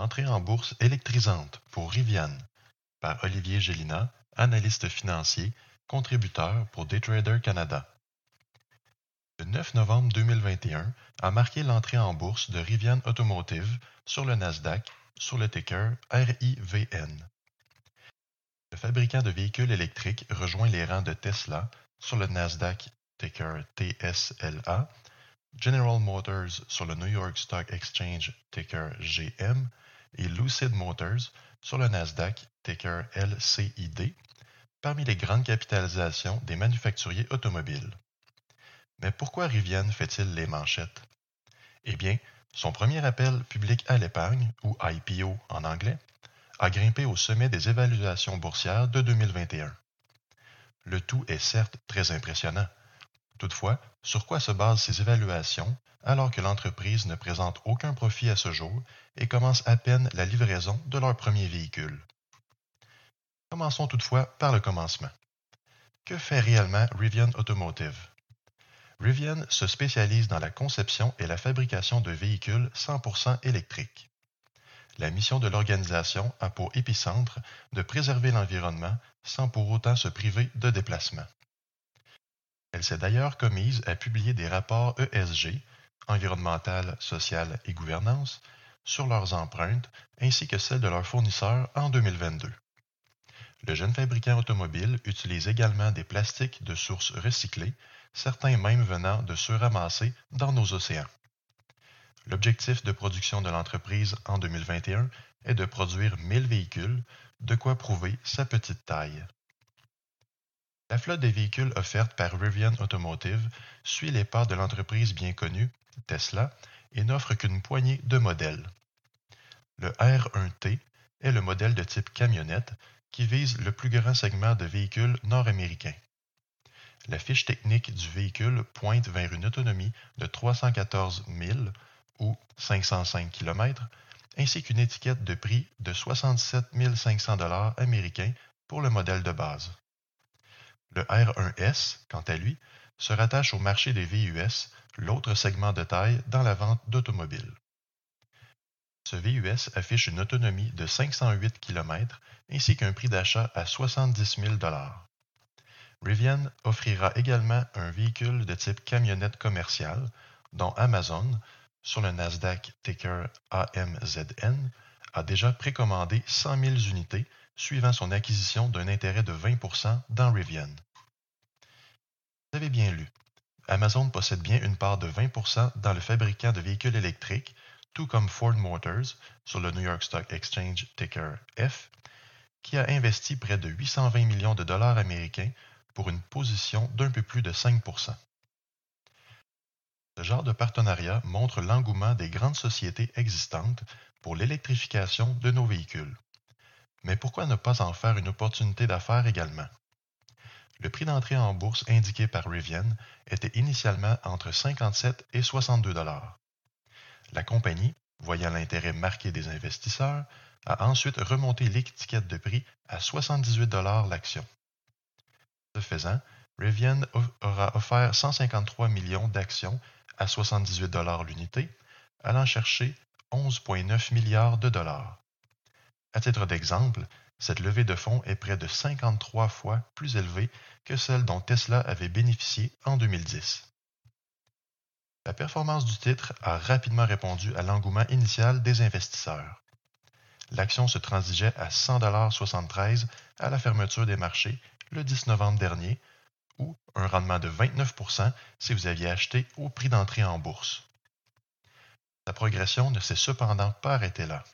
Entrée en bourse électrisante pour Rivian par Olivier Gélina, analyste financier, contributeur pour Daytrader Canada. Le 9 novembre 2021 a marqué l'entrée en bourse de Rivian Automotive sur le Nasdaq sur le ticker RIVN. Le fabricant de véhicules électriques rejoint les rangs de Tesla sur le Nasdaq ticker TSLA, General Motors sur le New York Stock Exchange ticker GM et Lucid Motors sur le Nasdaq ticker LCID parmi les grandes capitalisations des manufacturiers automobiles. Mais pourquoi Rivian fait-il les manchettes? Eh bien, son premier appel public à l'épargne, ou IPO en anglais, a grimpé au sommet des évaluations boursières de 2021. Le tout est certes très impressionnant. Toutefois, sur quoi se basent ces évaluations alors que l'entreprise ne présente aucun profit à ce jour et commence à peine la livraison de leur premier véhicule? Commençons toutefois par le commencement. Que fait réellement Rivian Automotive? Rivian se spécialise dans la conception et la fabrication de véhicules 100% électriques. La mission de l'organisation a pour épicentre de préserver l'environnement sans pour autant se priver de déplacement. Elle s'est d'ailleurs commise à publier des rapports ESG, environnemental, social et gouvernance, sur leurs empreintes ainsi que celles de leurs fournisseurs en 2022. Le jeune fabricant automobile utilise également des plastiques de sources recyclées certains même venant de se ramasser dans nos océans. L'objectif de production de l'entreprise en 2021 est de produire 1000 véhicules, de quoi prouver sa petite taille. La flotte des véhicules offertes par Rivian Automotive suit les pas de l'entreprise bien connue, Tesla, et n'offre qu'une poignée de modèles. Le R1T est le modèle de type camionnette qui vise le plus grand segment de véhicules nord-américains. La fiche technique du véhicule pointe vers une autonomie de 314 000 ou 505 km, ainsi qu'une étiquette de prix de 67 500 américains pour le modèle de base. Le R1S, quant à lui, se rattache au marché des VUS, l'autre segment de taille dans la vente d'automobiles. Ce VUS affiche une autonomie de 508 km ainsi qu'un prix d'achat à 70 000 Rivian offrira également un véhicule de type camionnette commerciale, dont Amazon, sur le Nasdaq ticker AMZN, a déjà précommandé 100 000 unités suivant son acquisition d'un intérêt de 20% dans Rivian. Vous avez bien lu. Amazon possède bien une part de 20% dans le fabricant de véhicules électriques, tout comme Ford Motors sur le New York Stock Exchange ticker F, qui a investi près de 820 millions de dollars américains pour une position d'un peu plus de 5 Ce genre de partenariat montre l'engouement des grandes sociétés existantes pour l'électrification de nos véhicules. Mais pourquoi ne pas en faire une opportunité d'affaires également? Le prix d'entrée en bourse indiqué par Rivian était initialement entre 57 et 62 dollars. La compagnie, voyant l'intérêt marqué des investisseurs, a ensuite remonté l'étiquette de prix à 78 dollars l'action. Ce faisant, Rivian aura offert 153 millions d'actions à 78 l'unité, allant chercher 11,9 milliards de dollars. À titre d'exemple, cette levée de fonds est près de 53 fois plus élevée que celle dont Tesla avait bénéficié en 2010. La performance du titre a rapidement répondu à l'engouement initial des investisseurs. L'action se transigeait à 100,73 à la fermeture des marchés le 10 novembre dernier, ou un rendement de 29% si vous aviez acheté au prix d'entrée en bourse. La progression ne s'est cependant pas arrêtée là.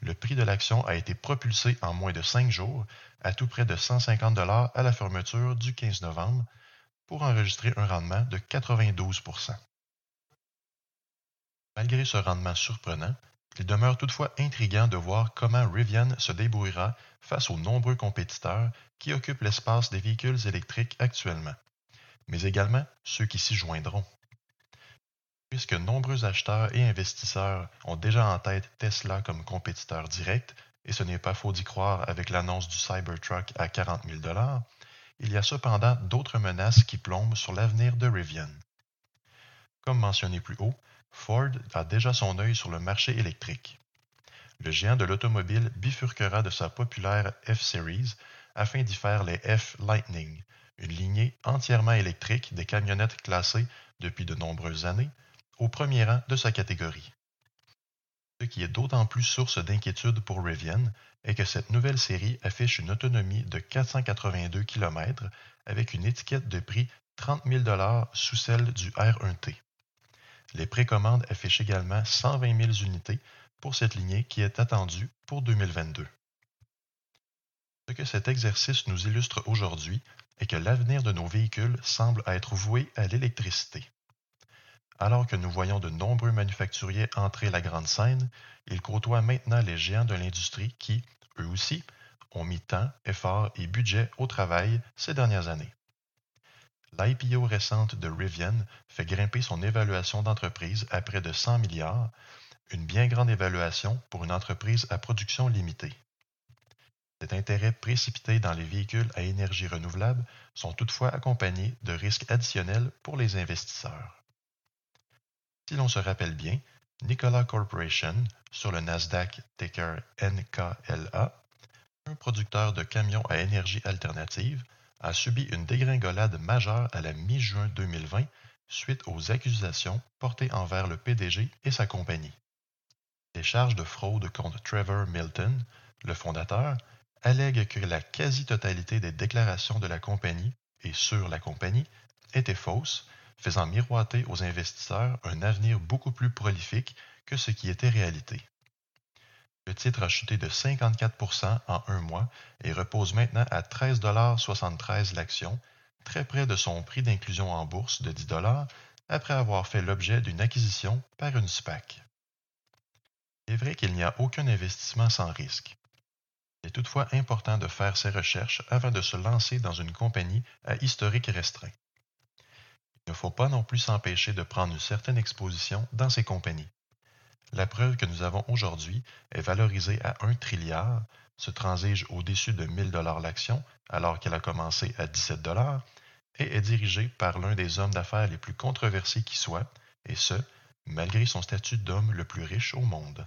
Le prix de l'action a été propulsé en moins de 5 jours à tout près de 150 à la fermeture du 15 novembre pour enregistrer un rendement de 92% Malgré ce rendement surprenant, il demeure toutefois intriguant de voir comment Rivian se débrouillera face aux nombreux compétiteurs qui occupent l'espace des véhicules électriques actuellement, mais également ceux qui s'y joindront. Puisque nombreux acheteurs et investisseurs ont déjà en tête Tesla comme compétiteur direct, et ce n'est pas faux d'y croire avec l'annonce du Cybertruck à 40 000 il y a cependant d'autres menaces qui plombent sur l'avenir de Rivian. Comme mentionné plus haut, Ford a déjà son œil sur le marché électrique. Le géant de l'automobile bifurquera de sa populaire F-Series afin d'y faire les F-Lightning, une lignée entièrement électrique des camionnettes classées depuis de nombreuses années, au premier rang de sa catégorie. Ce qui est d'autant plus source d'inquiétude pour Rivian est que cette nouvelle série affiche une autonomie de 482 km avec une étiquette de prix 30 000 sous celle du R1T. Les précommandes affichent également 120 000 unités pour cette lignée qui est attendue pour 2022. Ce que cet exercice nous illustre aujourd'hui est que l'avenir de nos véhicules semble être voué à l'électricité. Alors que nous voyons de nombreux manufacturiers entrer la grande scène, ils côtoient maintenant les géants de l'industrie qui, eux aussi, ont mis temps, effort et budget au travail ces dernières années. L'IPO récente de Rivian fait grimper son évaluation d'entreprise à près de 100 milliards, une bien grande évaluation pour une entreprise à production limitée. Cet intérêt précipité dans les véhicules à énergie renouvelable sont toutefois accompagnés de risques additionnels pour les investisseurs. Si l'on se rappelle bien, Nikola Corporation, sur le Nasdaq ticker NKLA, un producteur de camions à énergie alternative, a subi une dégringolade majeure à la mi-juin 2020 suite aux accusations portées envers le PDG et sa compagnie. Les charges de fraude contre Trevor Milton, le fondateur, allèguent que la quasi-totalité des déclarations de la compagnie et sur la compagnie étaient fausses, faisant miroiter aux investisseurs un avenir beaucoup plus prolifique que ce qui était réalité. Le titre a chuté de 54% en un mois et repose maintenant à 13,73 l'action, très près de son prix d'inclusion en bourse de 10 après avoir fait l'objet d'une acquisition par une SPAC. Il est vrai qu'il n'y a aucun investissement sans risque. Il est toutefois important de faire ses recherches avant de se lancer dans une compagnie à historique restreint. Il ne faut pas non plus s'empêcher de prendre une certaine exposition dans ces compagnies. La preuve que nous avons aujourd'hui est valorisée à 1 trilliard, se transige au-dessus de 1000 dollars l'action alors qu'elle a commencé à 17 dollars et est dirigée par l'un des hommes d'affaires les plus controversés qui soit, et ce, malgré son statut d'homme le plus riche au monde.